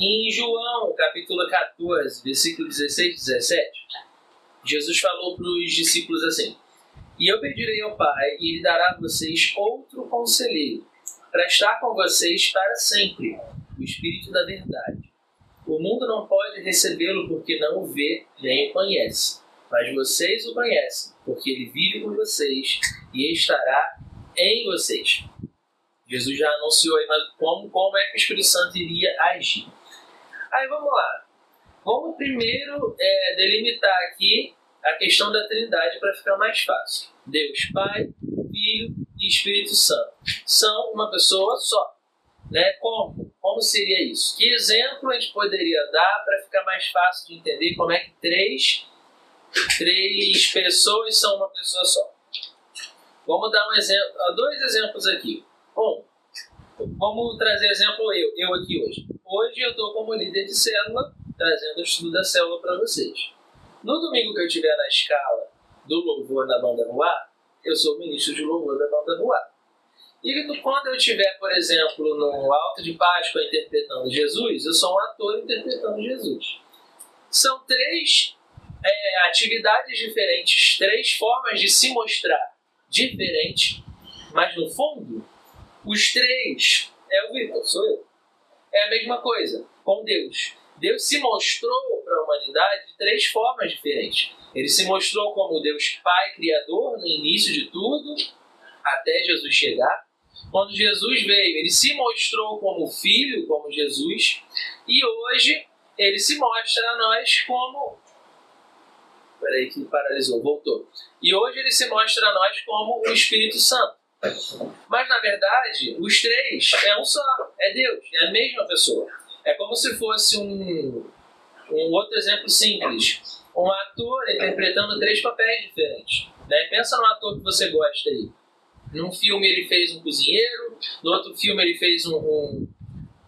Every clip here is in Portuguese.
Em João, capítulo 14, versículo 16 e 17, Jesus falou para os discípulos assim: E eu pedirei ao Pai, e Ele dará a vocês outro conselheiro, para estar com vocês para sempre, o Espírito da Verdade. O mundo não pode recebê-lo porque não o vê nem o conhece, mas vocês o conhecem, porque ele vive com vocês e estará em vocês. Jesus já anunciou aí como, como é que o Espírito Santo iria agir. Aí vamos lá. Vamos primeiro é, delimitar aqui a questão da Trindade para ficar mais fácil. Deus Pai, Filho e Espírito Santo são uma pessoa só. Né? Como? Como seria isso? Que exemplo a gente poderia dar para ficar mais fácil de entender como é que três, três pessoas são uma pessoa só? Vamos dar um exemplo, dois exemplos aqui. Um, vamos trazer exemplo eu, eu aqui hoje. Hoje eu estou como líder de célula, trazendo o estudo da célula para vocês. No domingo que eu estiver na escala do louvor da banda Ruá, eu sou ministro de louvor da banda Ruá. E quando eu estiver, por exemplo, no Alto de Páscoa interpretando Jesus, eu sou um ator interpretando Jesus. São três é, atividades diferentes, três formas de se mostrar diferente, mas no fundo, os três é o Vitor, sou eu. É a mesma coisa com Deus. Deus se mostrou para a humanidade de três formas diferentes. Ele se mostrou como Deus Pai Criador no início de tudo, até Jesus chegar. Quando Jesus veio, ele se mostrou como filho, como Jesus, e hoje ele se mostra a nós como. Peraí, que paralisou, voltou. E hoje ele se mostra a nós como o Espírito Santo. Mas na verdade, os três é um só, é Deus, é a mesma pessoa. É como se fosse um, um outro exemplo simples: um ator interpretando três papéis diferentes. Né? Pensa no ator que você gosta aí. Num filme ele fez um cozinheiro, no outro filme ele fez um, um,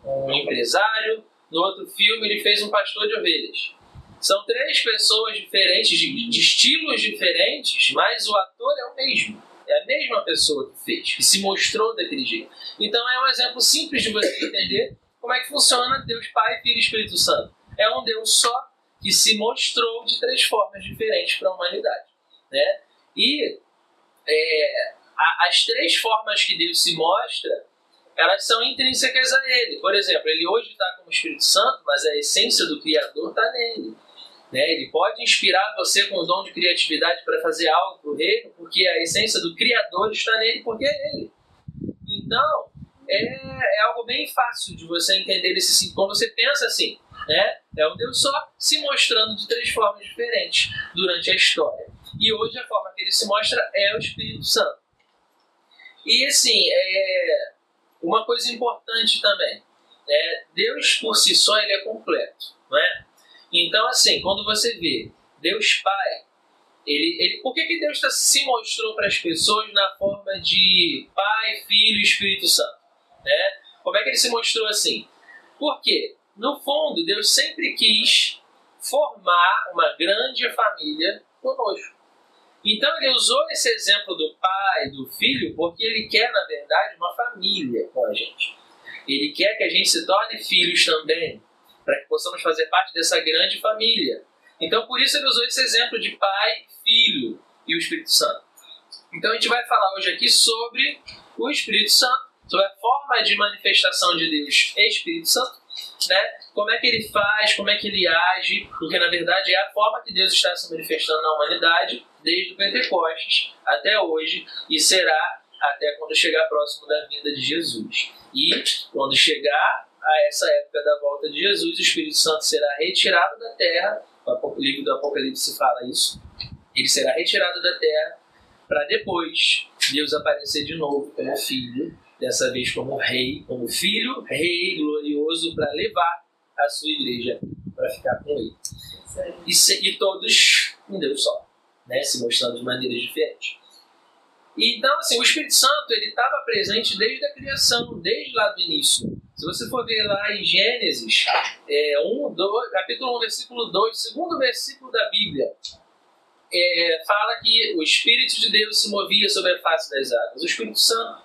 um empresário, no outro filme ele fez um pastor de ovelhas. São três pessoas diferentes, de, de, estilos diferentes, mas o ator é o mesmo. É a mesma pessoa que fez, que se mostrou daquele jeito. Então é um exemplo simples de você entender como é que funciona Deus Pai, Filho e Espírito Santo. É um Deus só que se mostrou de três formas diferentes para a humanidade. Né? E é, as três formas que Deus se mostra, elas são intrínsecas a Ele. Por exemplo, Ele hoje está como Espírito Santo, mas a essência do Criador está nele. Né? Ele pode inspirar você com o dom de criatividade para fazer algo para o reino, porque a essência do Criador está nele, porque é Ele. Então, é, é algo bem fácil de você entender esse sim. Quando você pensa assim, né? é um Deus só se mostrando de três formas diferentes durante a história. E hoje a forma que ele se mostra é o Espírito Santo. E assim, é uma coisa importante também, é, Deus por si só ele é completo, não é? Então assim, quando você vê Deus Pai, ele, ele, por que, que Deus tá, se mostrou para as pessoas na forma de Pai, Filho e Espírito Santo? Né? Como é que ele se mostrou assim? Porque, no fundo, Deus sempre quis formar uma grande família conosco. Então ele usou esse exemplo do pai, do filho, porque ele quer, na verdade, uma família com a gente. Ele quer que a gente se torne filhos também, para que possamos fazer parte dessa grande família. Então por isso ele usou esse exemplo de pai, filho e o Espírito Santo. Então a gente vai falar hoje aqui sobre o Espírito Santo, sobre a forma de manifestação de Deus Espírito Santo, né? como é que ele faz, como é que ele age, porque na verdade é a forma que Deus está se manifestando na humanidade desde o Pentecostes até hoje e será até quando chegar próximo da vinda de Jesus. E quando chegar a essa época da volta de Jesus, o Espírito Santo será retirado da terra, o livro do Apocalipse fala isso, ele será retirado da terra para depois Deus aparecer de novo como filho, dessa vez como rei, como filho, rei glorioso para levar a sua igreja para ficar com ele. E, se, e todos um Deus só né, se mostrando de maneiras diferentes. Então, assim, o Espírito Santo ele estava presente desde a criação, desde lá do início. Se você for ver lá em Gênesis, é, 1, 2, capítulo 1, versículo 2, segundo versículo da Bíblia, é, fala que o Espírito de Deus se movia sobre a face das águas. O Espírito Santo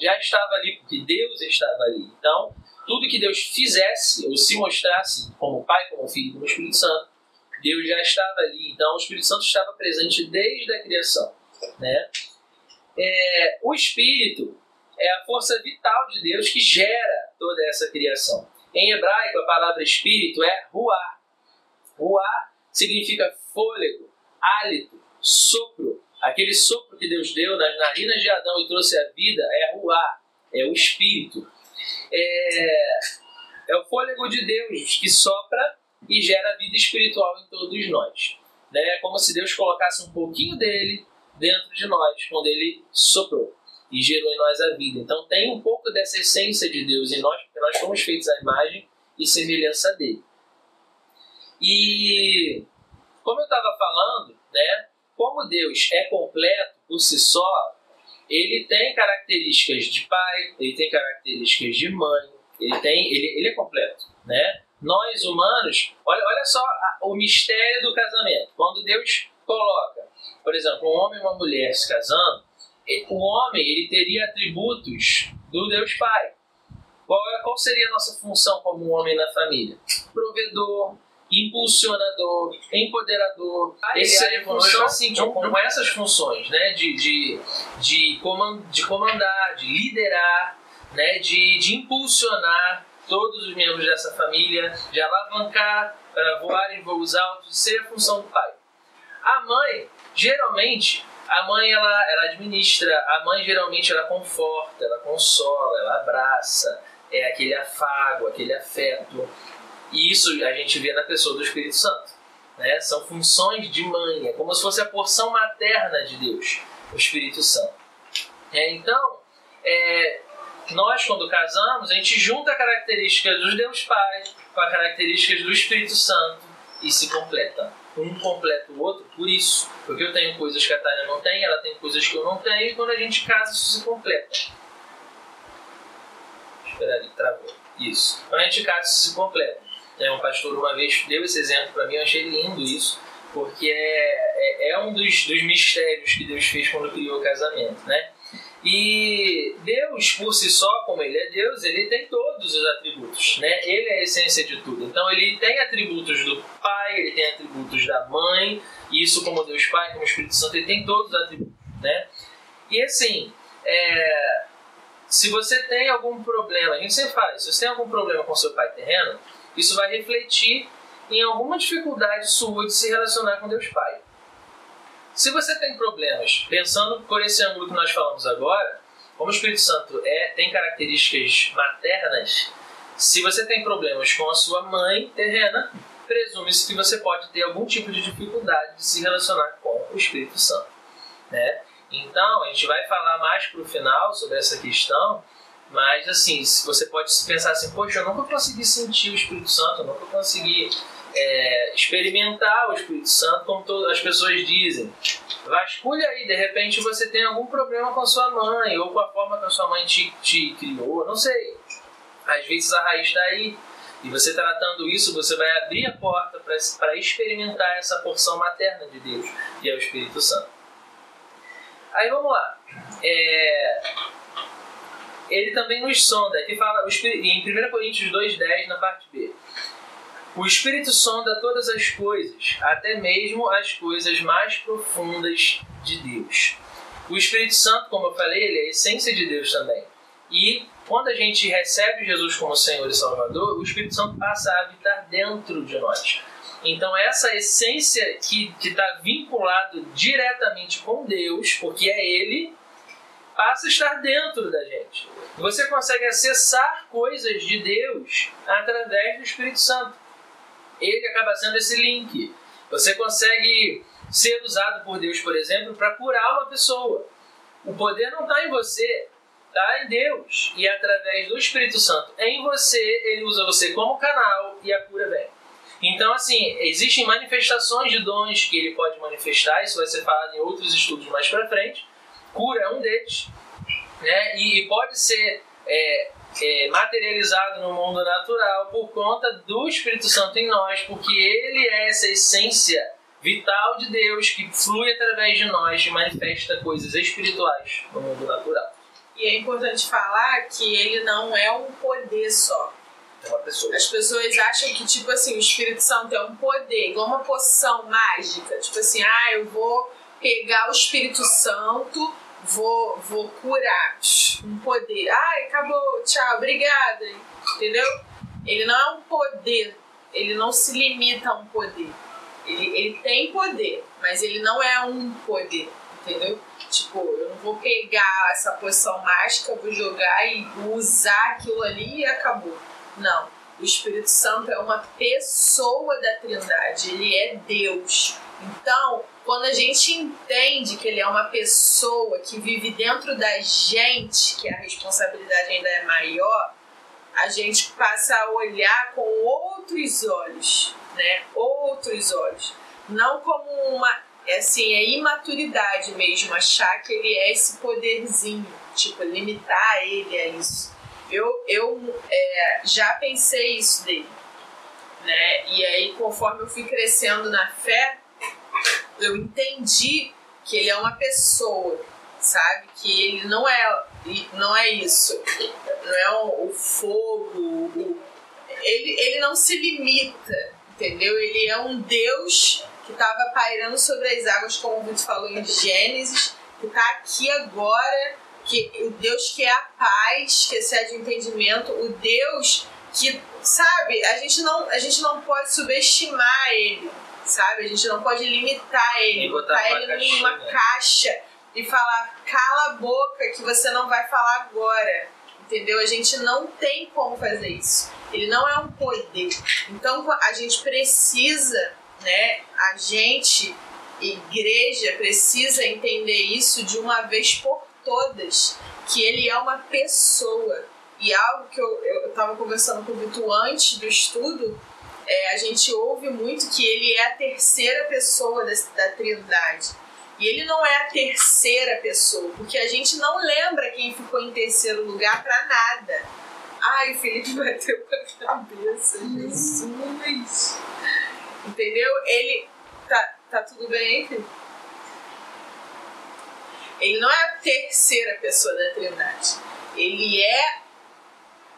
já estava ali, porque Deus estava ali. Então, tudo que Deus fizesse ou se mostrasse como Pai, como Filho, como Espírito Santo, Deus já estava ali. Então, o Espírito Santo estava presente desde a criação. Né? É, o Espírito é a força vital de Deus que gera toda essa criação. Em hebraico, a palavra Espírito é ruá. Ruá significa fôlego, hálito, sopro. Aquele sopro que Deus deu nas narinas de Adão e trouxe a vida é ruá, é o Espírito. É, é o fôlego de Deus que sopra e gera vida espiritual em todos nós. É como se Deus colocasse um pouquinho dele dentro de nós, quando ele soprou e gerou em nós a vida. Então tem um pouco dessa essência de Deus em nós, porque nós fomos feitos à imagem e semelhança dele. E como eu estava falando, né, como Deus é completo por si só, ele tem características de pai, ele tem características de mãe, ele tem, ele, ele é completo, né? Nós humanos, olha, olha só o mistério do casamento. Quando Deus coloca, por exemplo, um homem e uma mulher se casando, o homem ele teria atributos do Deus Pai. Qual, é, qual seria a nossa função como homem na família? Provedor, impulsionador, empoderador. Ah, Esse seria função assim, com, com, essas funções, né? De, de, de, comand, de comandar, de liderar, né? de, de impulsionar todos os membros dessa família, de alavancar para voar em voos altos, seria a função do pai. A mãe, geralmente, a mãe ela, ela administra, a mãe geralmente ela conforta, ela consola, ela abraça, é aquele afago, aquele afeto. E isso a gente vê na pessoa do Espírito Santo. Né? São funções de mãe, é como se fosse a porção materna de Deus, o Espírito Santo. É, então, é, nós quando casamos, a gente junta a característica dos Deus Pai com as características do Espírito Santo e se completa. Um completa o outro por isso. Porque eu tenho coisas que a Tânia não tem, ela tem coisas que eu não tenho, e quando a gente casa, isso se completa. Espera ali, travou. Isso. Quando a gente casa, isso se completa. É, um pastor uma vez deu esse exemplo para mim, eu achei lindo isso, porque é, é, é um dos, dos mistérios que Deus fez quando criou o casamento, né? E Deus, por si só, como Ele é Deus, Ele tem todos os atributos, né? Ele é a essência de tudo. Então, Ele tem atributos do Pai, Ele tem atributos da Mãe, e isso como Deus Pai, como Espírito Santo, Ele tem todos os atributos, né? E assim, é, se você tem algum problema, a gente sempre fala, se você tem algum problema com seu pai terreno, isso vai refletir em alguma dificuldade sua de se relacionar com Deus Pai. Se você tem problemas, pensando por esse ângulo que nós falamos agora, como o Espírito Santo é, tem características maternas, se você tem problemas com a sua mãe terrena, presume-se que você pode ter algum tipo de dificuldade de se relacionar com o Espírito Santo. Né? Então, a gente vai falar mais para o final sobre essa questão, mas assim, você pode pensar assim, poxa, eu nunca consegui sentir o Espírito Santo, eu nunca consegui é, experimentar o Espírito Santo, como todas as pessoas dizem. Vasculhe aí, de repente você tem algum problema com a sua mãe, ou com a forma que a sua mãe te, te criou, não sei. Às vezes a raiz está aí. E você tratando isso, você vai abrir a porta para experimentar essa porção materna de Deus, que é o Espírito Santo. Aí vamos lá. É, ele também nos sonda, que fala em 1 Coríntios 2,10, na parte B. O Espírito sonda todas as coisas, até mesmo as coisas mais profundas de Deus. O Espírito Santo, como eu falei, ele é a essência de Deus também. E quando a gente recebe Jesus como Senhor e Salvador, o Espírito Santo passa a habitar dentro de nós. Então, essa essência que está vinculado diretamente com Deus, porque é Ele, passa a estar dentro da gente. Você consegue acessar coisas de Deus através do Espírito Santo ele acaba sendo esse link. Você consegue ser usado por Deus, por exemplo, para curar uma pessoa. O poder não está em você, está em Deus. E através do Espírito Santo em você, ele usa você como canal e a cura vem. Então, assim, existem manifestações de dons que ele pode manifestar, isso vai ser falado em outros estudos mais para frente. Cura é um deles, né? E pode ser é, é, materializado no mundo natural por conta do Espírito Santo em nós, porque ele é essa essência vital de Deus que flui através de nós e manifesta coisas espirituais no mundo natural. E é importante falar que ele não é um poder só. É uma pessoa. As pessoas acham que, tipo assim, o Espírito Santo é um poder, igual uma poção mágica. Tipo assim, ah, eu vou pegar o Espírito Santo, vou, vou curar. Um poder. Ai, acabou, tchau, obrigada. Entendeu? Ele não é um poder, ele não se limita a um poder. Ele, ele tem poder, mas ele não é um poder, entendeu? Tipo, eu não vou pegar essa poção mágica, vou jogar e usar aquilo ali e acabou. Não. O Espírito Santo é uma pessoa da Trindade, ele é Deus. Então, quando a gente entende que ele é uma pessoa que vive dentro da gente, que a responsabilidade ainda é maior, a gente passa a olhar com outros olhos, né? Outros olhos. Não como uma. Assim, é imaturidade mesmo, achar que ele é esse poderzinho, tipo, limitar ele a isso. Eu, eu é, já pensei isso dele, né? E aí, conforme eu fui crescendo na fé, eu entendi que ele é uma pessoa, sabe? Que ele não é, não é isso. Não é o, o fogo. O, ele, ele não se limita, entendeu? Ele é um Deus que estava pairando sobre as águas, como o Vitor falou em Gênesis, que está aqui agora, que o Deus que é a paz, que excede o entendimento, o Deus que, sabe, a gente não, a gente não pode subestimar ele sabe? A gente não pode limitar ele, botar ele numa caixa e falar, cala a boca que você não vai falar agora. Entendeu? A gente não tem como fazer isso. Ele não é um poder. Então a gente precisa, né? A gente, igreja, precisa entender isso de uma vez por todas. Que ele é uma pessoa. E algo que eu estava conversando com o Vitor antes do estudo é, a gente ouve muito que ele é a terceira pessoa da, da Trindade. E ele não é a terceira pessoa, porque a gente não lembra quem ficou em terceiro lugar para nada. Ai, o Felipe bateu com a cabeça, Jesus! Entendeu? Ele. Tá, tá tudo bem Felipe? Ele não é a terceira pessoa da Trindade. Ele é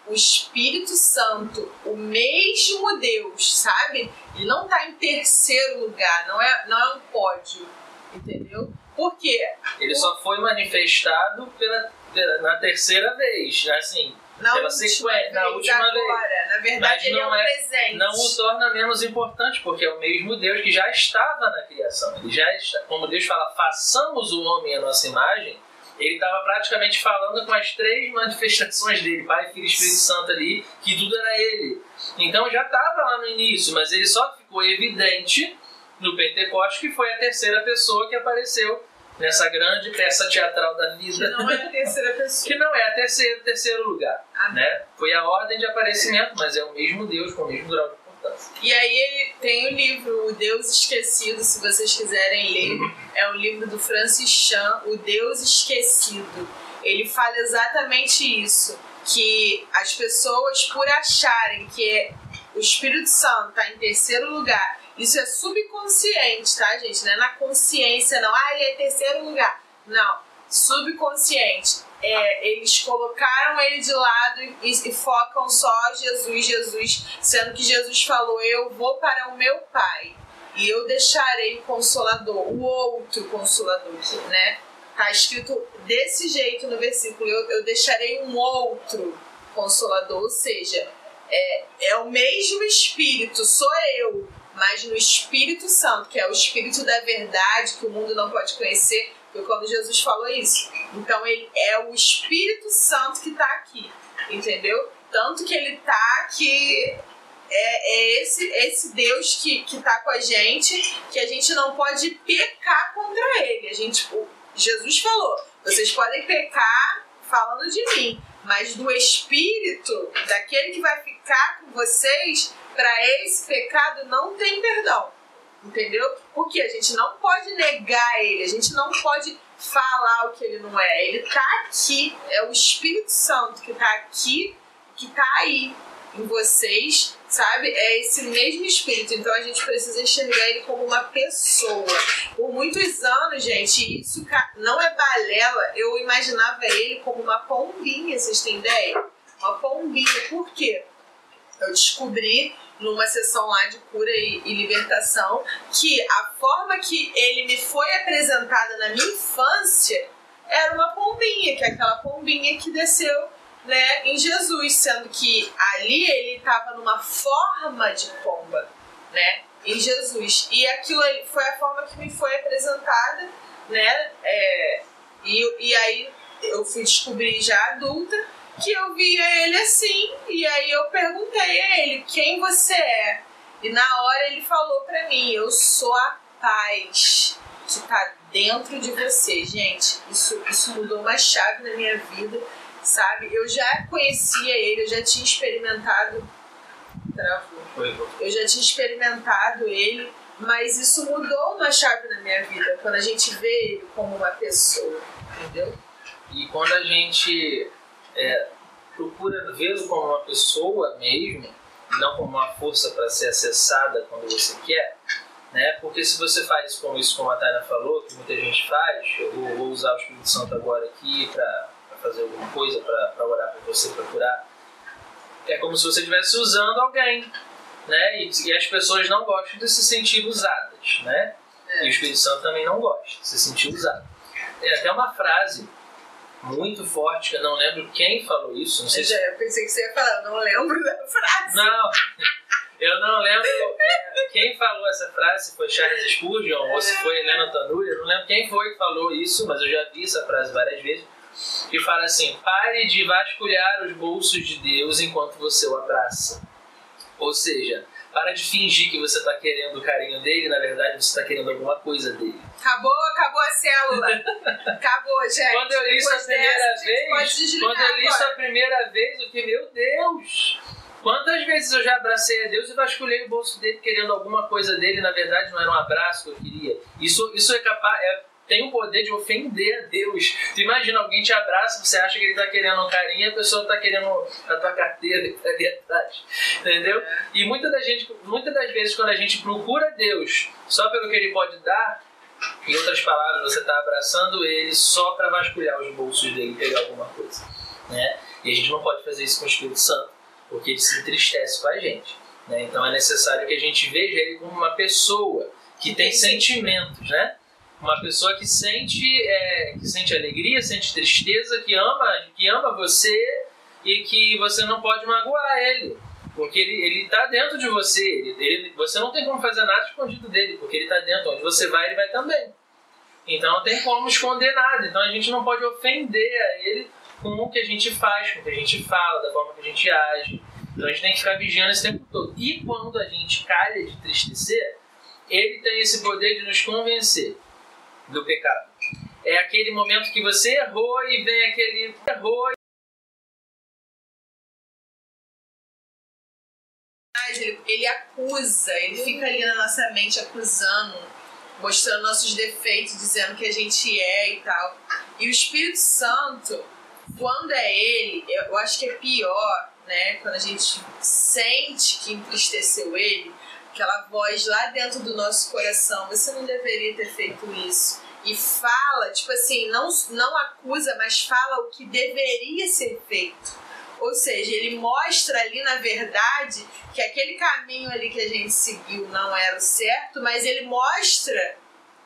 o Espírito Santo, o mesmo Deus, sabe? Ele não está em terceiro lugar, não é, não é um pódio, entendeu? Por quê? Ele Por... só foi manifestado pela, pela, na terceira vez, assim, na pela sequência, na última agora. vez. Na verdade, Mas ele é um é, presente. Não o torna menos importante, porque é o mesmo Deus que já estava na criação. Ele já está, como Deus fala, façamos o homem à nossa imagem ele estava praticamente falando com as três manifestações dele, Pai, Filho e Espírito Santo ali, que tudo era ele. Então já estava lá no início, mas ele só ficou evidente no Pentecostes, que foi a terceira pessoa que apareceu nessa grande peça teatral da vida. Que não é a terceira pessoa. que não é a terceira, terceiro lugar. Né? Foi a ordem de aparecimento, mas é o mesmo Deus com o mesmo grau de e aí tem o livro O Deus Esquecido, se vocês quiserem ler. É um livro do Francis Chan, O Deus Esquecido. Ele fala exatamente isso, que as pessoas por acharem que o Espírito Santo está em terceiro lugar, isso é subconsciente, tá, gente? Não é na consciência, não. Ah, ele é terceiro lugar. Não. Subconsciente é, eles colocaram ele de lado e, e, focam só Jesus, Jesus, sendo que Jesus falou: Eu vou para o meu Pai e eu deixarei o consolador, o outro consolador, né? Tá escrito desse jeito no versículo: Eu, eu deixarei um outro consolador, ou seja, é, é o mesmo Espírito, sou eu, mas no Espírito Santo, que é o Espírito da verdade que o mundo não pode conhecer foi quando Jesus falou isso. Então ele é o Espírito Santo que está aqui, entendeu? Tanto que ele está que é, é, esse, esse Deus que, que tá com a gente, que a gente não pode pecar contra ele. A gente, Jesus falou, vocês podem pecar falando de mim, mas do Espírito, daquele que vai ficar com vocês, para esse pecado não tem perdão entendeu? Porque a gente não pode negar ele, a gente não pode falar o que ele não é. Ele tá aqui, é o Espírito Santo que tá aqui, que tá aí em vocês, sabe? É esse mesmo Espírito. Então a gente precisa enxergar ele como uma pessoa. Por muitos anos, gente, isso não é balela, eu imaginava ele como uma pombinha, vocês têm ideia? Uma pombinha. Por quê? Eu descobri numa sessão lá de cura e, e, libertação que a forma que ele me foi apresentada na minha infância era uma pombinha, que é aquela pombinha que desceu né, em Jesus, sendo que ali ele estava numa forma de pomba, né, em Jesus. E aquilo foi a forma que me foi apresentada, né, é, e, e aí eu fui descobrir já adulta que eu via ele assim, e aí eu perguntei a ele quem você é. E na hora ele falou para mim, eu sou a paz que tá dentro de você. Gente, isso, isso mudou uma chave na minha vida, sabe? Eu já conhecia ele, eu já tinha experimentado. Travou. Eu já tinha experimentado ele, mas isso mudou uma chave na minha vida, quando a gente vê ele como uma pessoa, entendeu? E quando a gente é, procura vê-lo como uma pessoa mesmo, não como uma força para ser acessada quando você quer, né? Porque se você faz como isso, como a Taina falou, que muita gente faz, eu vou, vou usar o Espírito Santo agora aqui para fazer alguma coisa, para orar para você, para curar, é como se você estivesse usando alguém, né? E, e, as pessoas não gostam de se sentir usadas, né? É. E o Espírito Santo também não gosta de se sentir usado. Tem até uma frase muito forte, que eu não lembro quem falou isso. Não sei se... Eu pensei que você ia falar, não lembro da frase. Não, eu não lembro é, quem falou essa frase, se foi Charles Spurgeon ou se foi Helena Tanuri, eu não lembro quem foi que falou isso, mas eu já vi essa frase várias vezes, que fala assim, pare de vasculhar os bolsos de Deus enquanto você o abraça. Ou seja, para de fingir que você está querendo o carinho dele, na verdade você está querendo alguma coisa dele. Acabou, acabou a célula. acabou, gente. Quando eu li isso a primeira vez, quando eu li isso a primeira vez, eu fiquei, meu Deus! Quantas vezes eu já abracei a Deus e vasculhei o bolso dele querendo alguma coisa dele, na verdade não era um abraço que eu queria. Isso, isso é capaz, é, tem o poder de ofender a Deus. Tu imagina, alguém te abraça, você acha que ele está querendo um carinho a pessoa está querendo a tua carteira está ali atrás. Entendeu? E muitas das, gente, muitas das vezes, quando a gente procura Deus só pelo que ele pode dar, em outras palavras, você está abraçando ele só para vasculhar os bolsos dele e pegar alguma coisa. Né? E a gente não pode fazer isso com o Espírito Santo, porque ele se entristece com a gente. Né? Então é necessário que a gente veja ele como uma pessoa que tem sentimentos, né? Uma pessoa que sente, é, que sente alegria, sente tristeza, que ama, que ama você e que você não pode magoar ele. Porque ele, ele está dentro de você. Ele, ele, você não tem como fazer nada escondido dele, porque ele está dentro. Onde você vai, ele vai também. Então não tem como esconder nada. Então a gente não pode ofender a ele com o que a gente faz, com o que a gente fala, da forma que a gente age. Então a gente tem que ficar vigiando esse tempo todo. E quando a gente calha de tristecer, ele tem esse poder de nos convencer do pecado. É aquele momento que você errou e vem aquele errou. Ele, ele acusa, ele fica ali na nossa mente acusando, mostrando nossos defeitos, dizendo que a gente é e tal. E o Espírito Santo, quando é ele, eu acho que é pior, né? Quando a gente sente que entristeceu ele, aquela voz lá dentro do nosso coração, você não deveria ter feito isso. E fala, tipo assim, não, não acusa, mas fala o que deveria ser feito. Ou seja, ele mostra ali, na verdade, que aquele caminho ali que a gente seguiu não era o certo, mas ele mostra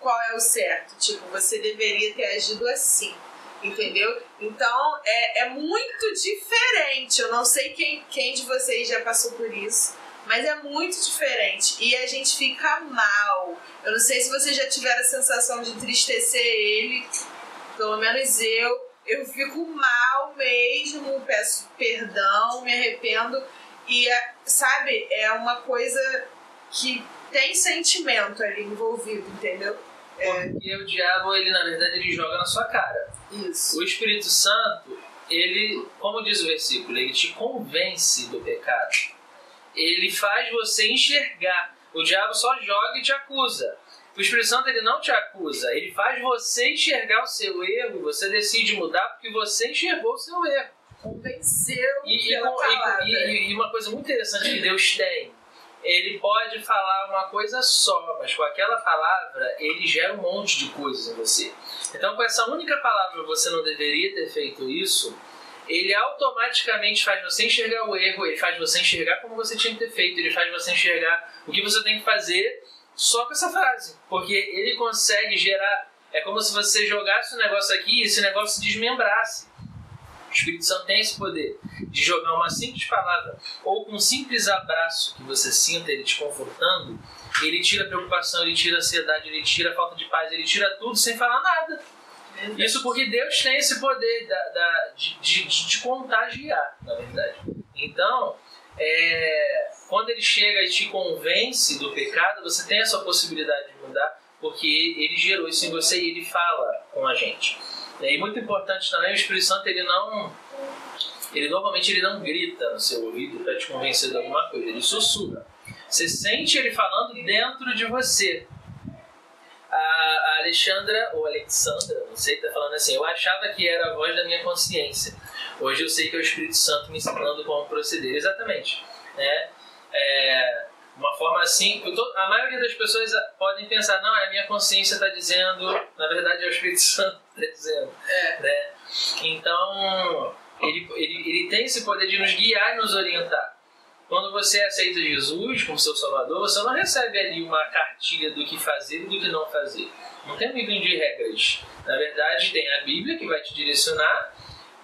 qual é o certo. Tipo, você deveria ter agido assim. Entendeu? Então é, é muito diferente. Eu não sei quem, quem de vocês já passou por isso mas é muito diferente e a gente fica mal. Eu não sei se vocês já tiveram a sensação de entristecer ele, pelo menos eu. Eu fico mal mesmo, peço perdão, me arrependo e, é, sabe, é uma coisa que tem sentimento ali envolvido, entendeu? É. Porque o diabo, ele na verdade, ele joga na sua cara. Isso. O Espírito Santo, ele, como diz o versículo, ele te convence do pecado ele faz você enxergar. O diabo só joga e te acusa. O Espírito Santo ele não te acusa, ele faz você enxergar o seu erro e você decide mudar porque você enxergou o seu erro. Convenceu e, e, e, e, uma coisa muito interessante que Deus tem, ele pode falar uma coisa só, mas com aquela palavra ele gera um monte de coisas em você. Então com essa única palavra você não deveria ter feito isso, ele automaticamente faz você enxergar o erro, ele faz você enxergar como você tinha que ter feito, ele faz você enxergar o que você tem que fazer só com essa frase. Porque ele consegue gerar. É como se você jogasse o um negócio aqui e esse negócio se desmembrasse. O Espírito Santo tem esse poder de jogar uma simples palavra ou com um simples abraço que você sinta ele te confortando, ele tira a preocupação, ele tira a ansiedade, ele tira a falta de paz, ele tira tudo sem falar nada. Isso porque Deus tem esse poder da, da, de, de, de contagiar, na verdade. Então, é, quando ele chega e te convence do pecado, você tem essa possibilidade de mudar, porque ele gerou isso em você e ele fala com a gente. E muito importante também, o Espírito Santo ele não, ele normalmente ele não grita no seu ouvido para te convencer de alguma coisa, ele sussurra. Você sente ele falando dentro de você a Alexandra, ou Alexandra, não sei, tá falando assim, eu achava que era a voz da minha consciência. Hoje eu sei que é o Espírito Santo me ensinando como proceder. Exatamente. Né? É, uma forma assim, a maioria das pessoas podem pensar, não, é a minha consciência está dizendo, na verdade é o Espírito Santo está dizendo. É. Né? Então, ele, ele, ele tem esse poder de nos guiar e nos orientar. Quando você aceita Jesus como seu Salvador, você não recebe ali uma cartilha do que fazer e do que não fazer. Não tem um livro de regras. Na verdade, tem a Bíblia que vai te direcionar,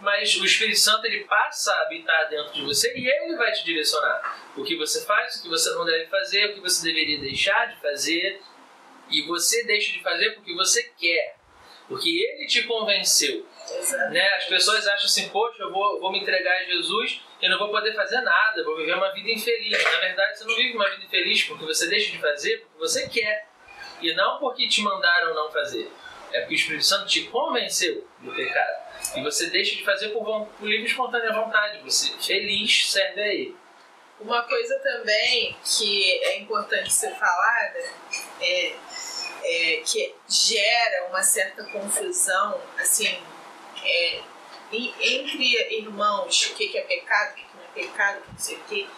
mas o Espírito Santo ele passa a habitar dentro de você e ele vai te direcionar. O que você faz, o que você não deve fazer, o que você deveria deixar de fazer. E você deixa de fazer porque você quer, porque ele te convenceu. Né? As pessoas acham assim, poxa, eu vou, vou me entregar a Jesus e não vou poder fazer nada, vou viver uma vida infeliz. Na verdade, você não vive uma vida infeliz porque você deixa de fazer porque você quer. E não porque te mandaram não fazer. É porque o Espírito Santo te convenceu do pecado. E você deixa de fazer por, por livre e espontânea vontade. Você, feliz, serve a Ele. Uma coisa também que é importante ser falada é, é que gera uma certa confusão, assim, é, entre irmãos, o que, é pecado, o que, não é pecado, não sei o que,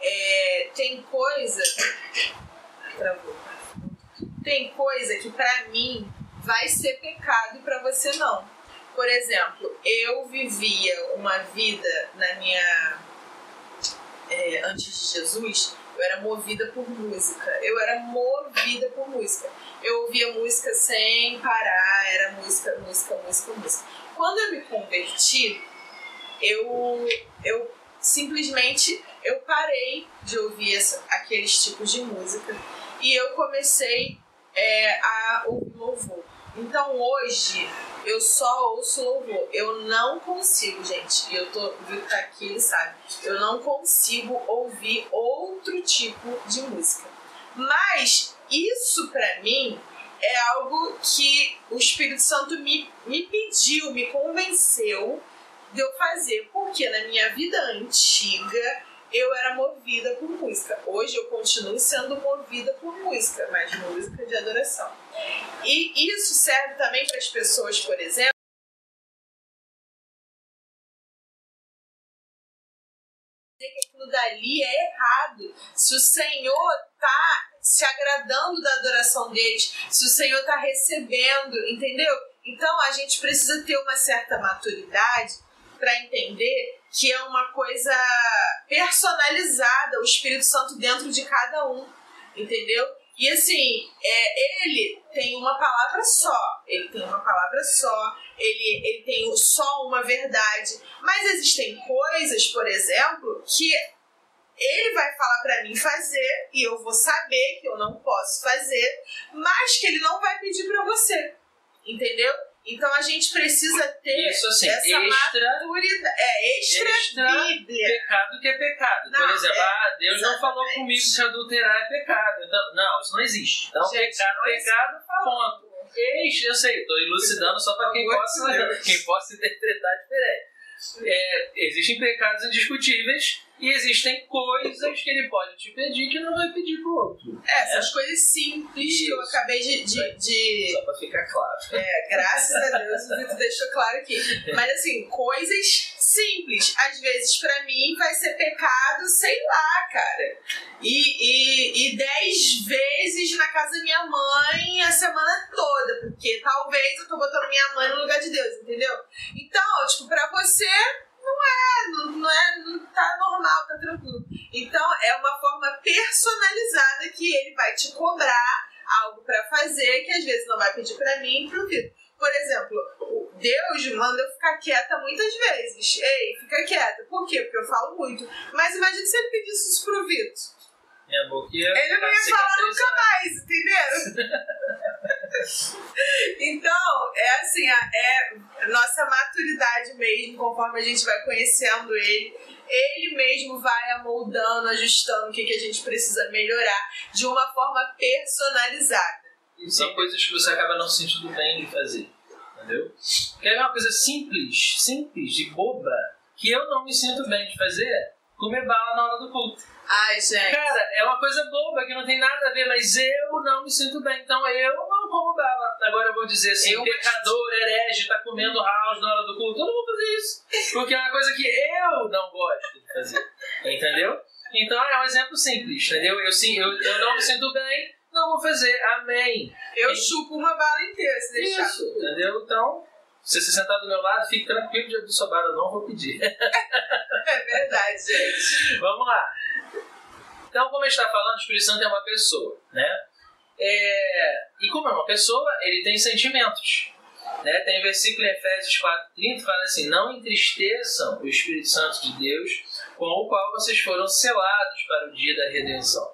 é, tem coisa. Travou. Tem coisa que para mim vai ser pecado e para você não. Por exemplo, eu vivia uma vida na minha. É, antes de Jesus, eu era movida por música. Eu era movida por música. Eu ouvia música sem parar, era música, música, música, música quando eu me converti, eu, eu simplesmente eu parei de ouvir essa, aqueles tipos de música e eu comecei é, a ouvir louvor. Então hoje eu só ouço louvor. Eu não consigo, gente. Eu tô tá aqui, ele sabe. Eu não consigo ouvir outro tipo de música. Mas isso para mim é algo que o Espírito Santo me, me pediu, me convenceu de eu fazer, porque na minha vida antiga eu era movida por música. Hoje eu continuo sendo movida por música, mas música de adoração. E isso serve também para as pessoas, por exemplo, que aquilo dali é errado. Se o Senhor tá se agradando da adoração deles, se o Senhor está recebendo, entendeu? Então a gente precisa ter uma certa maturidade para entender que é uma coisa personalizada, o Espírito Santo dentro de cada um, entendeu? E assim, é, ele tem uma palavra só, ele tem uma palavra só, ele, ele tem só uma verdade. Mas existem coisas, por exemplo, que ele vai falar para mim fazer e eu vou saber que eu não posso fazer, mas que ele não vai pedir para você. Entendeu? Então a gente precisa ter Isso, assim, essa extra, maturidade. É, extra, extra Bíblia. pecado que é pecado. Não, Por exemplo, é, ah, Deus exatamente. não falou comigo que adulterar é pecado. Então, não, isso não existe. Então, Gente, pecado, não pecado, ponto. Ex, eu sei, estou elucidando só para quem, possa, quem possa interpretar diferente. É, existem pecados indiscutíveis e existem coisas que ele pode te pedir que não vai pedir pro outro. É, essas coisas simples que eu Isso. acabei de. de, de- Só pra ficar claro. é, graças a Deus o Vitor deixou claro aqui. Mas assim, coisas simples. Às vezes, pra mim, vai ser pecado, sei lá, cara. E, e, e dez vezes na casa da minha mãe a semana toda. Porque talvez eu tô botando minha mãe no lugar de Deus, entendeu? Então, tipo, pra você é, não, não é, não tá normal, tá tranquilo. Então é uma forma personalizada que ele vai te cobrar algo para fazer que às vezes não vai pedir para mim e pro Vitor. Por exemplo, Deus manda eu ficar quieta muitas vezes. Ei, fica quieta. Por quê? Porque eu falo muito. Mas imagine se ele pedisse isso pro Vitor. Minha boquinha Ele não ia falar nunca mais, entendeu? então, é assim, é nossa maturidade mesmo, conforme a gente vai conhecendo ele. Ele mesmo vai amoldando, ajustando o que, que a gente precisa melhorar de uma forma personalizada. E são coisas que você acaba não sentindo bem de fazer. Entendeu? Que é uma coisa simples, simples e boba, que eu não me sinto bem de fazer, comer bala na hora do culto. Ai, gente. Cara, é uma coisa boba que não tem nada a ver, mas eu não me sinto bem. Então eu não como. Agora eu vou dizer assim: Eu- pecador, herege, tá comendo house na hora do culto. Eu não vou fazer isso. Porque é uma coisa que eu não gosto de fazer. Entendeu? Então é um exemplo simples, entendeu? Eu, sim, eu, eu não me sinto bem, não vou fazer. Amém. Eu chupo uma bala inteira, se deixar. Isso, entendeu? Então, se você sentar do meu lado, fique tranquilo de abrir sua bala, não vou pedir. É verdade, gente. Vamos lá. Então, como a gente está falando, o Espírito Santo é uma pessoa, né? É, E como é uma pessoa, ele tem sentimentos. Né? Tem um versículo em Efésios 4,30 que fala assim: Não entristeçam o Espírito Santo de Deus, com o qual vocês foram selados para o dia da redenção.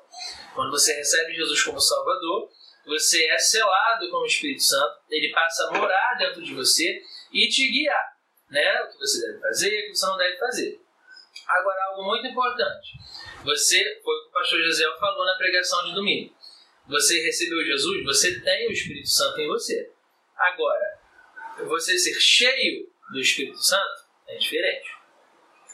Quando você recebe Jesus como Salvador, você é selado com o Espírito Santo, ele passa a morar dentro de você e te guiar. Né? O que você deve fazer, o que você não deve fazer. Agora, algo muito importante. Você, foi o que o pastor José falou na pregação de domingo. Você recebeu Jesus, você tem o Espírito Santo em você. Agora, você ser cheio do Espírito Santo é diferente.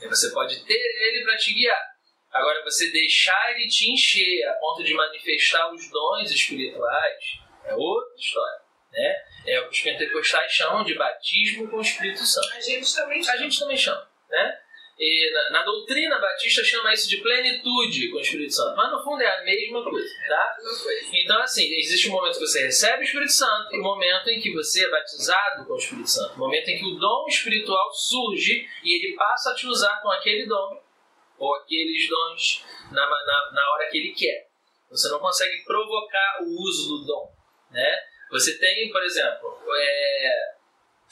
Você pode ter ele para te guiar. Agora, você deixar ele te encher a ponto de manifestar os dons espirituais é outra história. Né? É o que os pentecostais chamam de batismo com o Espírito Santo. A gente também A gente também chama, né? E na, na doutrina batista chama isso de plenitude com o Espírito Santo. Mas no fundo é a mesma coisa, tá? Foi. Então, assim, existe um momento que você recebe o Espírito Santo e um momento em que você é batizado com o Espírito Santo. Um momento em que o dom espiritual surge e ele passa a te usar com aquele dom ou aqueles dons na, na, na hora que ele quer. Você não consegue provocar o uso do dom, né? Você tem, por exemplo, é,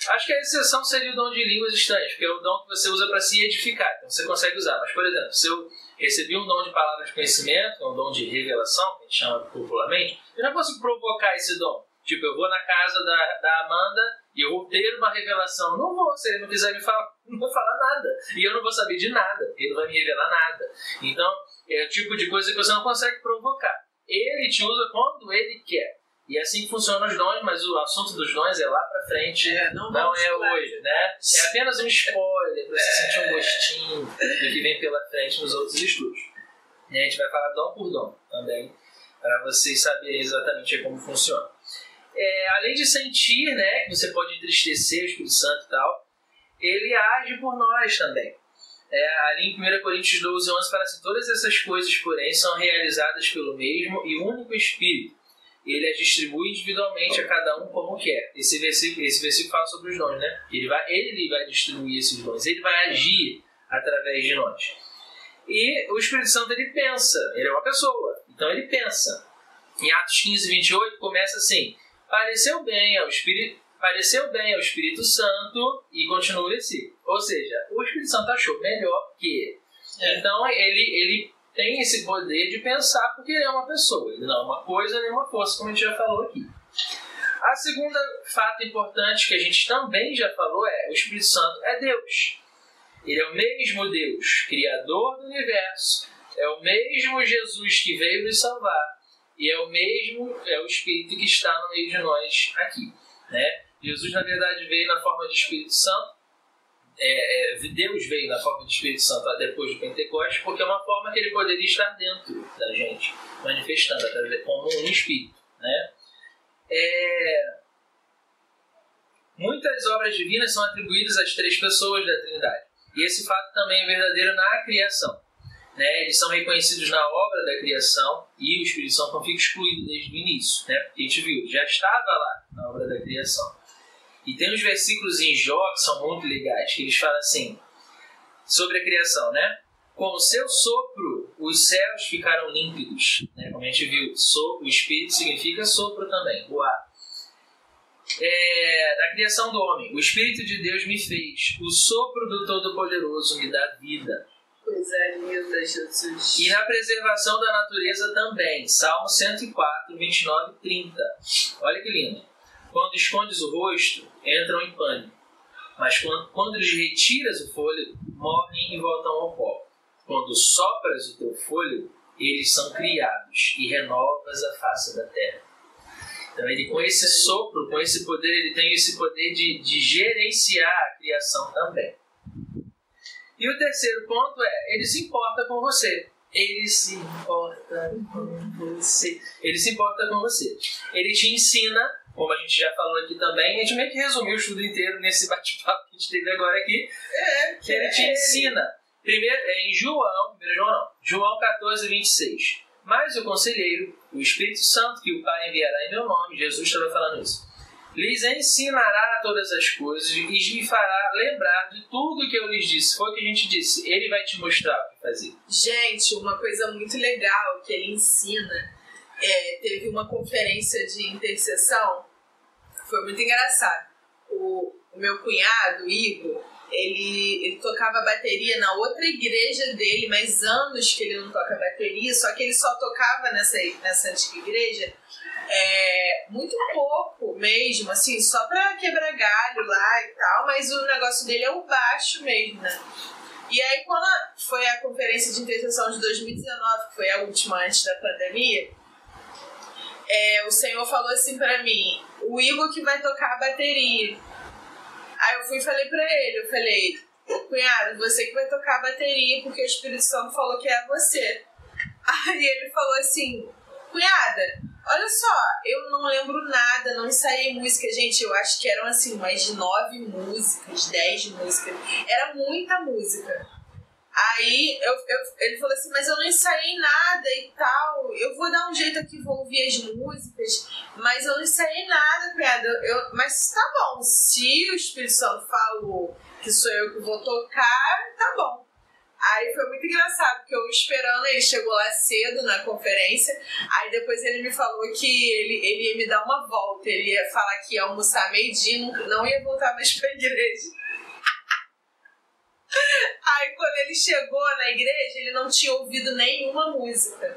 Acho que a exceção seria o dom de línguas estranhas, porque é o dom que você usa para se edificar. Então você consegue usar. Mas, por exemplo, se eu recebi um dom de palavra de conhecimento, é um dom de revelação, que a gente chama popularmente, eu não consigo provocar esse dom. Tipo, eu vou na casa da, da Amanda e eu vou ter uma revelação. Não vou, se ele não quiser me falar, não vou falar nada. E eu não vou saber de nada. Ele não vai me revelar nada. Então, é o tipo de coisa que você não consegue provocar. Ele te usa quando ele quer. E é assim que funcionam os dons, mas o assunto dos dons é lá pra frente. É, não Não é hoje, né? É apenas um spoiler pra você sentir um gostinho do que vem pela frente nos outros estudos. E a gente vai falar dom por dom também, para vocês saberem exatamente como funciona. É, além de sentir, né, que você pode entristecer o Espírito Santo e tal, ele age por nós também. É, ali em 1 Coríntios 12, 11 fala assim: Todas essas coisas, porém, são realizadas pelo mesmo e único Espírito. Ele as distribui individualmente a cada um como quer. Esse versículo, esse versículo fala sobre os dons, né? Ele vai, ele vai distribuir esses dons, ele vai agir através de nós. E o Espírito Santo ele pensa, ele é uma pessoa, então ele pensa. Em Atos 15, 28 começa assim: pareceu bem ao Espírito, pareceu bem ao Espírito Santo e continua assim. Ou seja, o Espírito Santo achou melhor que ele. É. Então ele, ele tem esse poder de pensar porque ele é uma pessoa, ele não é uma coisa nem uma força, como a gente já falou aqui. A segunda fato importante que a gente também já falou é o Espírito Santo é Deus. Ele é o mesmo Deus, Criador do universo, é o mesmo Jesus que veio nos salvar e é o mesmo é o Espírito que está no meio de nós aqui, né? Jesus na verdade veio na forma de Espírito Santo, é, é, Deus veio na forma de Espírito Santo depois do Pentecostes, porque é uma forma que ele poderia estar dentro da gente, manifestando através- como um Espírito, né? É, Muitas obras divinas são atribuídas às três pessoas da Trindade. E esse fato também é verdadeiro na criação. Né? Eles são reconhecidos na obra da criação e o Espírito Santo não fica excluído desde o início. Né? Porque a gente viu, já estava lá na obra da criação. E tem uns versículos em Jó que são muito legais, que eles falam assim: sobre a criação, né? Com o seu sopro, os céus ficaram límpidos. Né? Como a gente viu, sopro, o espírito significa sopro também, o ar. É, na criação do homem, o Espírito de Deus me fez, o sopro do Todo-Poderoso me dá vida. Coisa linda, Jesus. E na preservação da natureza também, Salmo 104, 29 e 30. Olha que lindo. Quando escondes o rosto, entram em pânico. Mas quando, quando lhes retiras o fôlego, morrem e voltam ao pó. Quando sopras o teu fôlego, eles são criados e renovas a face da terra. Então, ele com esse sopro, com esse poder, ele tem esse poder de, de gerenciar a criação também. E o terceiro ponto é, ele se importa com você. Ele se importa com você. Ele se importa com você. Ele te ensina, como a gente já falou aqui também, a gente meio que resumiu o estudo inteiro nesse bate-papo que a gente teve agora aqui, É, que ele te ensina. Primeiro, é em João, primeiro João não, João 14, 26. Mas o conselheiro, o Espírito Santo, que o Pai enviará em meu nome, Jesus estava falando isso, lhes ensinará todas as coisas e lhes fará lembrar de tudo que eu lhes disse. Foi o que a gente disse. Ele vai te mostrar o que fazer. Gente, uma coisa muito legal que ele ensina é, teve uma conferência de intercessão, foi muito engraçado. O, o meu cunhado, Igor, ele, ele tocava bateria na outra igreja dele, mas anos que ele não toca bateria, só que ele só tocava nessa, nessa antiga igreja é, muito pouco mesmo, assim, só pra quebrar galho lá e tal, mas o negócio dele é o baixo mesmo, né? E aí, quando foi a conferência de intercessão de 2019, que foi a última antes da pandemia, é, o Senhor falou assim pra mim: o Igor que vai tocar a bateria. Aí eu fui e falei pra ele: eu falei, "Ô, cunhado, você que vai tocar a bateria, porque o Espírito Santo falou que é você. Aí ele falou assim: cunhada, olha só, eu não lembro nada, não ensaiei música. Gente, eu acho que eram assim, mais de nove músicas, dez músicas. Era muita música. Aí eu, eu- ele falou assim, mas eu não ensaiei nada e tal. Eu vou dar um jeito aqui, vou ouvir as músicas, mas eu não ensaiei nada, cunhada. Eu, mas tá bom, se o Espírito Santo falou que sou eu que vou tocar, tá bom. Aí foi muito engraçado, porque eu esperando, ele chegou lá cedo na conferência, aí depois ele me falou que ele, ele ia me dar uma volta, ele ia falar que ia almoçar meio-dia não ia voltar mais pra igreja. Aí quando ele chegou na igreja, ele não tinha ouvido nenhuma música.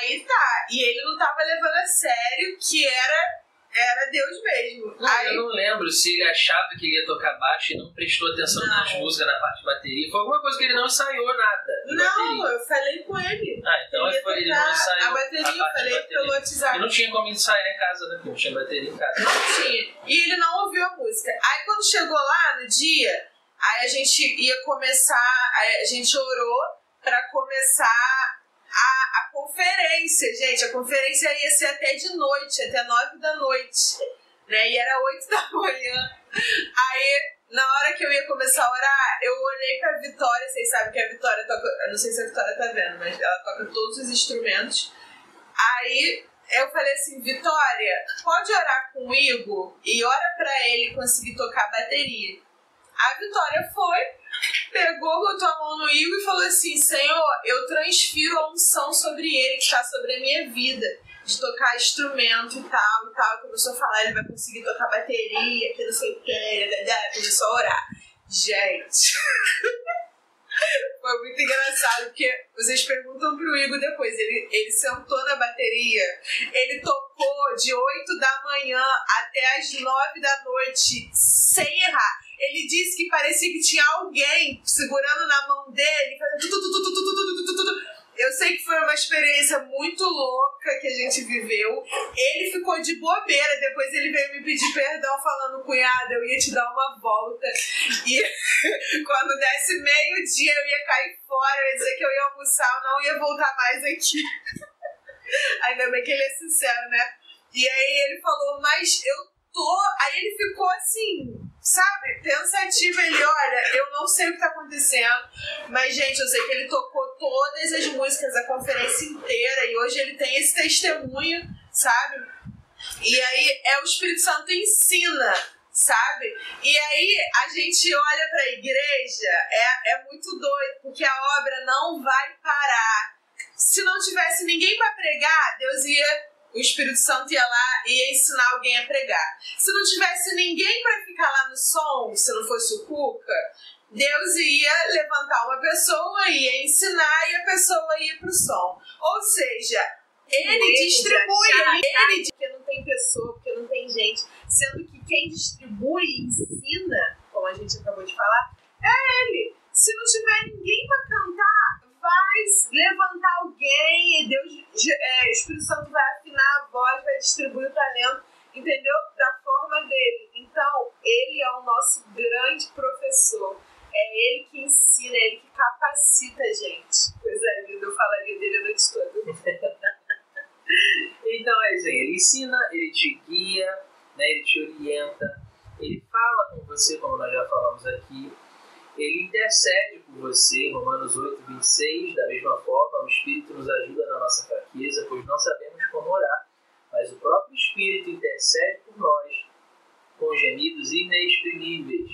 Aí tá, e ele não tava levando a sério que era, era Deus mesmo. Não, Aí, Eu não lembro se ele achava que ele ia tocar baixo e não prestou atenção Não. nas músicas, na parte de bateria. Foi alguma coisa que ele não ensaiou nada não, bateria. eu falei com ele. Ah, então ele foi, ele não ensaiou a bateria, eu parte de falei pelo WhatsApp. E não tinha como ensaiar em casa, né? Não tinha bateria em casa. Não tinha. E ele não ouviu a música. Aí quando chegou lá no dia, aí a gente ia começar, a gente orou pra começar a, a conferência, gente. A conferência ia ser até de noite, até nove da noite. Né? E era oito da manhã. Aí, na hora que eu ia começar a orar, eu olhei pra Vitória, vocês sabem que a Vitória toca. Eu não sei se a Vitória tá vendo, mas ela toca todos os instrumentos. Aí eu falei assim, Vitória, pode orar com o Igor e ora pra ele conseguir tocar bateria. A Vitória foi, pegou, botou a mão no Igor e falou assim, Senhor, eu transfiro a unção sobre ele que está sobre a minha vida. De tocar instrumento e tal e tal. Começou a falar, ele vai conseguir tocar bateria, que não sei o que. Começou a orar. Gente. Foi muito engraçado, porque vocês perguntam pro Igor depois. Ele, ele sentou na bateria, ele tocou de 8 da manhã até as 9 da noite, sem errar ele disse que parecia que tinha alguém segurando na mão dele, eu sei que foi uma experiência muito louca que a gente viveu. Ele ficou de bobeira, depois ele veio me pedir perdão falando, cunhada, eu ia te dar uma volta. E quando desse meio-dia eu ia cair fora, eu ia dizer que eu ia almoçar, eu não ia voltar mais aqui. Ainda bem que ele é sincero, né? E aí ele falou, mas eu tô ele ficou assim, sabe, pensativo. Ele, olha, eu não sei o que tá acontecendo, mas gente, eu sei que ele tocou todas as músicas, a conferência inteira, e hoje ele tem esse testemunho, sabe? E aí é o Espírito Santo ensina sabe? E aí a gente olha para a igreja, é, é muito doido, porque a obra não vai parar. Se não tivesse ninguém para pregar, Deus ia o Espírito Santo ia lá e ia ensinar alguém a pregar. Se não tivesse ninguém para ficar lá no som, se não fosse o Cuca, Deus ia levantar uma pessoa, ia ensinar e a pessoa ia pro som. Ou seja, ele distribui, ele, porque não tem pessoa, porque não tem gente, sendo que quem distribui e ensina, como a gente acabou de falar, é ele. Se não tiver ninguém para cantar, vai levantar alguém e Deus, é, Espírito Santo vai afinar a voz, vai distribuir o talento, entendeu? Da forma dele. Então, ele é o nosso grande professor. É ele que ensina, é ele que capacita a gente. Coisa linda, eu falaria dele a noite toda. então é aí, ele ensina, ele te guia, né, ele te orienta, ele fala com você, como nós já falamos aqui, ele intercede por você, Romanos 8, 26, da mesma forma, o Espírito nos ajuda na nossa fraqueza, pois não sabemos como orar, mas o próprio Espírito intercede por nós com gemidos inexprimíveis.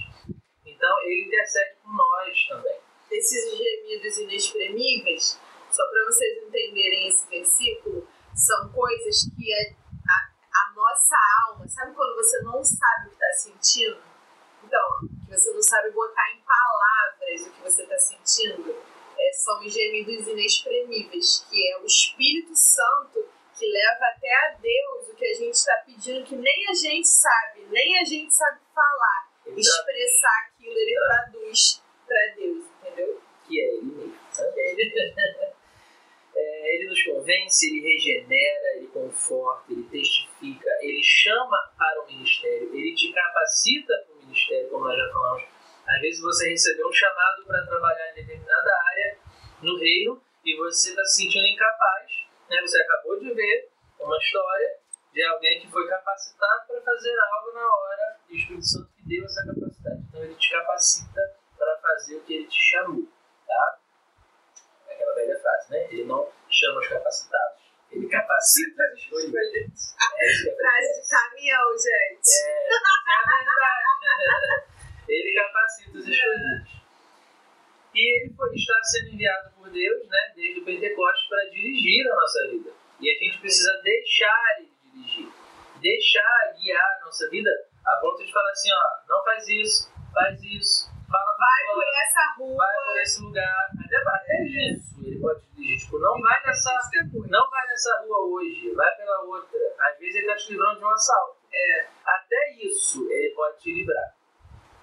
Então, ele intercede por nós também. Esses gemidos inexprimíveis, só para vocês entenderem esse versículo, são coisas que a, a, a nossa alma, sabe quando você não sabe o que está sentindo? Então, que você não sabe botar em você está sentindo, é, são os gemidos inexprimíveis, que é o Espírito Santo que leva até a Deus o que a gente está pedindo, que nem a gente sabe, nem a gente sabe falar, expressar aquilo, ele traduz para Deus, entendeu? Que é ele mesmo. é, ele nos convence, ele regenera, ele conforta, ele testifica, ele chama para o ministério, ele te capacita para o ministério, como nós já falamos. Às vezes você recebeu um chamado para trabalhar em determinada área no reino e você está se sentindo incapaz. Né? Você acabou de ver uma história de alguém que foi capacitado para fazer algo na hora e o Espírito Santo que deu essa capacidade. Então ele te capacita para fazer o que ele te chamou. Tá? É aquela velha frase, né? Ele não chama os capacitados, ele capacita os escolhidos. É, é frase de caminhão, gente. É, é verdade. ele capacita os escolhidos. E ele está sendo enviado por Deus, né, desde o Pentecostes, para dirigir a nossa vida. E a gente precisa deixar ele dirigir, deixar guiar a nossa vida a ponto de falar assim: ó, não faz isso, faz isso, fala vai por essa rua, vai por esse lugar. Até, até isso ele pode dirigir. Tipo, não vai nessa, não vai nessa rua hoje, vai pela outra. Às vezes ele está te livrando de um assalto. É, até isso ele pode te livrar.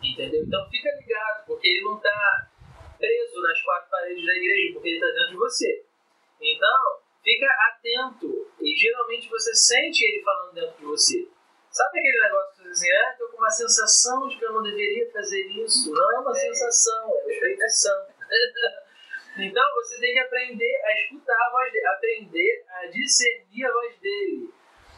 Entendeu? Então fica ligado, porque ele não está preso nas quatro paredes da igreja, porque ele está dentro de você. Então, fica atento. E geralmente você sente ele falando dentro de você. Sabe aquele negócio que você diz assim, ah, estou com uma sensação de que eu não deveria fazer isso? Não é uma é. sensação, é uma explicação. então você tem que aprender a escutar a voz dele, aprender a discernir a voz dele.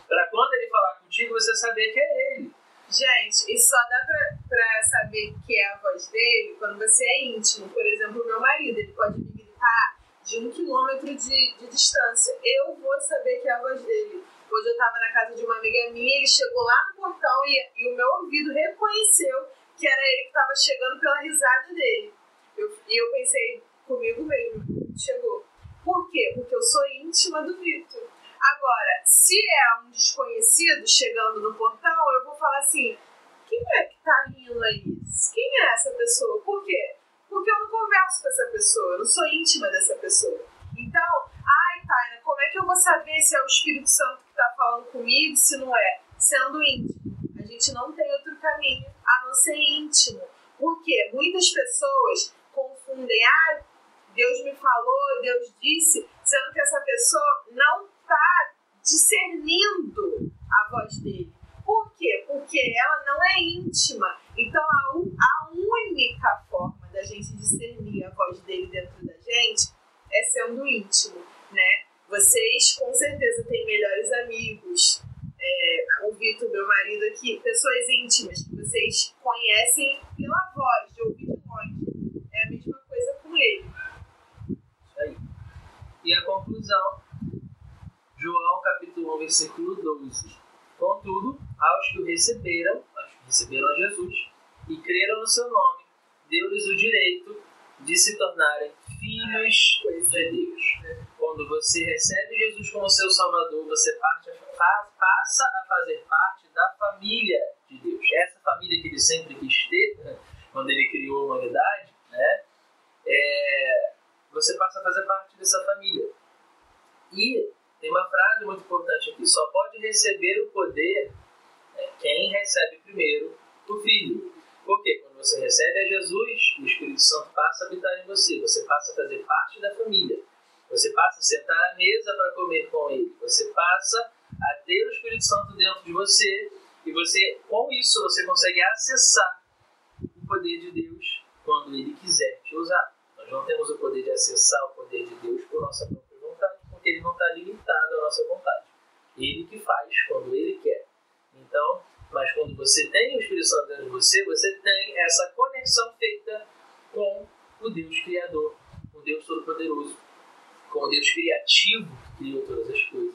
Para quando ele falar contigo, você saber que é ele. Gente, e só dá pra, pra saber que é a voz dele quando você é íntimo. Por exemplo, o meu marido, ele pode me gritar de um quilômetro de, de distância. Eu vou saber que é a voz dele. Hoje eu estava na casa de uma amiga minha, ele chegou lá no portão e, e o meu ouvido reconheceu que era ele que estava chegando pela risada dele. Eu, e eu pensei comigo mesmo, chegou. Por quê? Porque eu sou íntima do Vitor. Agora, se é um desconhecido chegando no portão, eu vou falar assim: quem é que tá rindo aí? Quem é essa pessoa? Por quê? Porque eu não converso com essa pessoa, eu não sou íntima dessa pessoa. Então, ai, Taina, como é que eu vou saber se é o Espírito Santo que tá falando comigo, se não é? Sendo íntimo. A gente não tem outro caminho a não ser íntimo. Porque muitas pessoas confundem, ah, Deus me falou, Deus disse, sendo que essa pessoa não está discernindo a voz dele. Por quê? Porque ela não é íntima. Então, a, a única forma da gente discernir a voz dele dentro da gente é sendo íntimo, né? Vocês, com certeza, têm melhores amigos. É, o Vitor, meu marido aqui, pessoas íntimas que vocês conhecem pela voz, de ouvir de longe. É a mesma coisa com ele. Isso aí. E a conclusão João capítulo 1, versículo 12. Contudo, aos que o receberam, aos que receberam a Jesus e creram no seu nome, deu-lhes o direito de se tornarem filhos de Deus. Quando você recebe Jesus como seu Salvador, você parte, passa a fazer parte da família de Deus. Essa família que ele sempre quis ter, né? quando ele criou a humanidade, né? É, você passa a fazer parte dessa família. E tem uma frase muito importante aqui: só pode receber o poder né, quem recebe primeiro o Filho. Porque quando você recebe a Jesus, o Espírito Santo passa a habitar em você, você passa a fazer parte da família. Você passa a sentar à mesa para comer com ele. Você passa a ter o Espírito Santo dentro de você e você, com isso, você consegue acessar o poder de Deus quando ele quiser te usar. Nós não temos o poder de acessar o poder de Deus por nossa própria vontade, porque ele não está limitado à nossa vontade. Ele que faz quando ele quer. Então, mas quando você tem o Espírito Santo dentro de você, você tem essa conexão feita com o Deus Criador, com o Deus Todo-Poderoso, com o Deus Criativo que criou todas as coisas.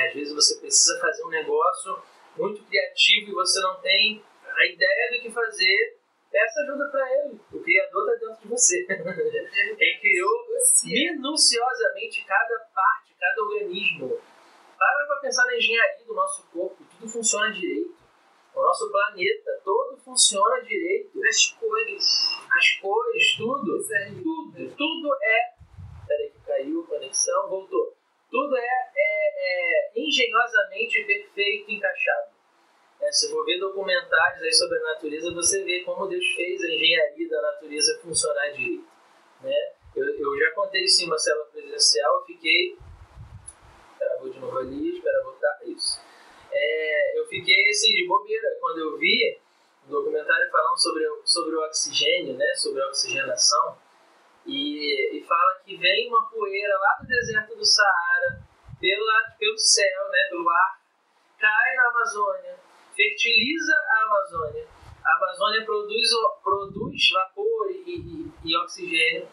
Né? Às vezes você precisa fazer um negócio muito criativo e você não tem a ideia do que fazer, peça ajuda para ele. O Criador está dentro de você. ele criou minuciosamente cada parte, cada organismo. Para para pensar na engenharia do nosso corpo, tudo funciona direito. O nosso planeta todo funciona direito. As cores. As cores, tudo. Tudo. Tudo é. Peraí que caiu a conexão, voltou. Tudo é, é, é engenhosamente perfeito, encaixado. É, se for ver documentários aí sobre a natureza, você vê como Deus fez a engenharia da natureza funcionar direito. Né? Eu, eu já contei isso em uma célula presencial, eu fiquei. Espera, vou de novo ali, espera voltar. Isso é, eu fiquei assim de bobeira quando eu vi um documentário falando sobre, sobre o oxigênio, né, sobre a oxigenação, e, e fala que vem uma poeira lá do deserto do Saara, pelo, pelo céu, né, pelo ar, cai na Amazônia, fertiliza a Amazônia. A Amazônia produz, produz vapor e, e, e oxigênio.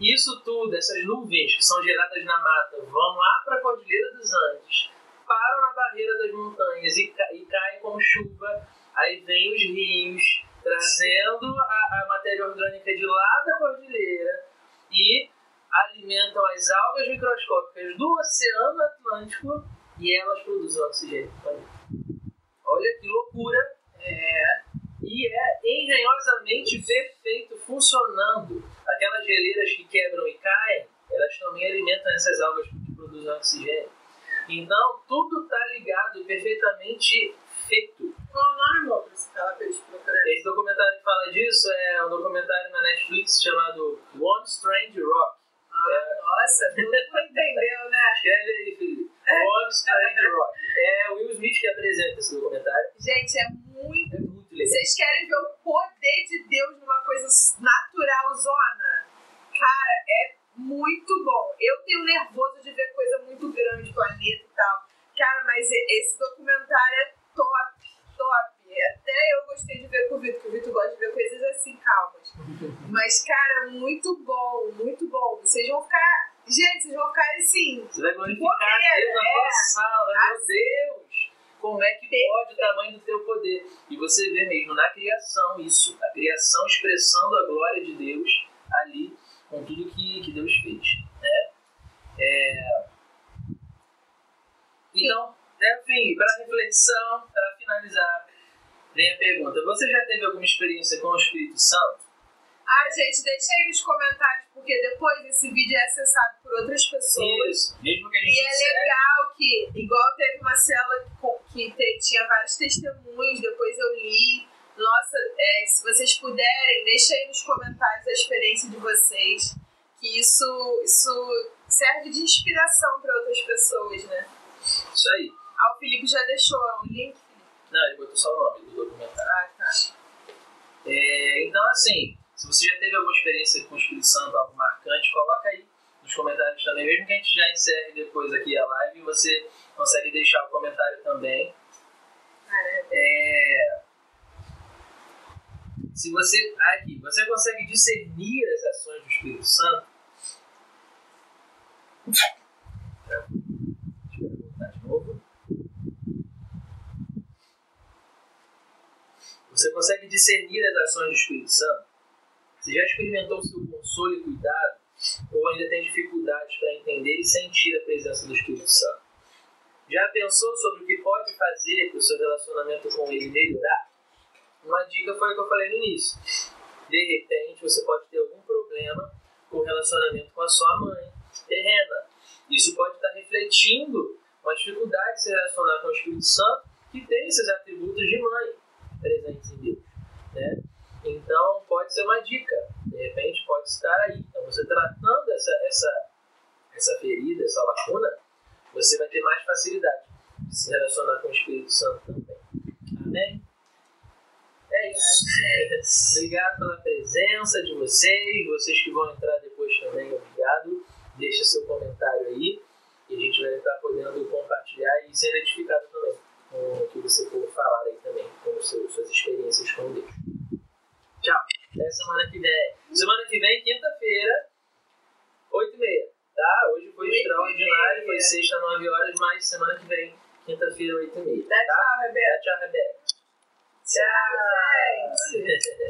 Isso tudo, essas nuvens que são geradas na mata, vão lá para a Cordilheira dos Andes param na barreira das montanhas e, e caem como chuva. Aí vem os rios trazendo a, a matéria orgânica de lá da cordilheira e alimentam as algas microscópicas do Oceano Atlântico e elas produzem oxigênio. Olha que loucura! É. E é engenhosamente perfeito, funcionando. Aquelas geleiras que quebram e caem, elas também alimentam essas algas que produzem oxigênio. Então, tudo está ligado perfeitamente feito. Qual o nome, amor, pra? Esse documentário que fala disso é um documentário na Netflix chamado One Strange Rock. É... Nossa, todo mundo entendeu, né? Escreve aí, Felipe. One Strange Rock. É o Will Smith que apresenta esse documentário. Gente, é muito... É muito legal. Vocês querem ver o poder de Deus numa coisa natural, zona? Cara, é muito bom. Eu tenho nervoso de ver coisa muito grande, planeta e tal. Cara, mas esse documentário é top, top. Até eu gostei de ver com o Vitor, porque o Vitor gosta de ver coisas assim, calmas. Mas, cara, muito bom, muito bom. Vocês vão ficar. Gente, vocês vão ficar assim. Você vai glorificar Deus na tua é. sala, meu assim. Deus! Como é que pode o tamanho do teu poder? E você vê mesmo na criação isso, a criação expressando a glória de Deus ali com tudo que, que Deus fez. Né? É... Então, enfim, para reflexão, para finalizar, vem a pergunta: você já teve alguma experiência com o Espírito Santo? Ah, gente, deixa aí nos comentários, porque depois esse vídeo é acessado por outras pessoas. Isso, mesmo que a gente E é legal que, igual teve uma cela que, tinha vários testemunhos, depois eu li nossa, é, se vocês puderem, deixa aí nos comentários a experiência de vocês, que isso, isso serve de inspiração para outras pessoas, né? Isso aí. Ah, o Felipe já deixou o link? Não, ele botou só o nome do documentário. Ah, tá. É, então, assim, se você já teve alguma experiência com o Espírito Santo, algo marcante, coloca aí nos comentários também. Mesmo que a gente já encerre depois aqui a live, você consegue deixar o comentário também. É, se você aqui, você consegue discernir as ações do Espírito Santo? Deixa eu voltar de novo. Você consegue discernir as ações do Espírito Santo? Você já experimentou o seu consolo e cuidado? Ou ainda tem dificuldades para entender e sentir a presença do Espírito Santo? Já pensou sobre o que pode fazer para o seu relacionamento com ele melhorar? Uma dica foi o que eu falei no início. De repente, você pode ter algum problema com o relacionamento com a sua mãe terrena. Isso pode estar refletindo uma dificuldade de se relacionar com o Espírito Santo, que tem esses atributos de mãe presentes em Deus. Né? Então, pode ser uma dica. De repente, pode estar aí. Então, você tratando essa, essa, essa ferida, essa lacuna, você vai ter mais facilidade de se relacionar com o Espírito Santo também. Amém? É isso. obrigado pela presença de vocês, vocês que vão entrar depois também, obrigado. Deixa seu comentário aí e a gente vai estar podendo compartilhar e ser edificado também com o que você for falar aí também, com suas experiências com Deus. Até semana que vem. Semana que vem, quinta-feira, 8h30. Tá? Hoje foi extraordinário, foi sexta, 9 horas, mas semana que vem, quinta-feira, 8h30. Tá? Tchau, Rebeca. Tchau, Rebeca. Tchau, gente.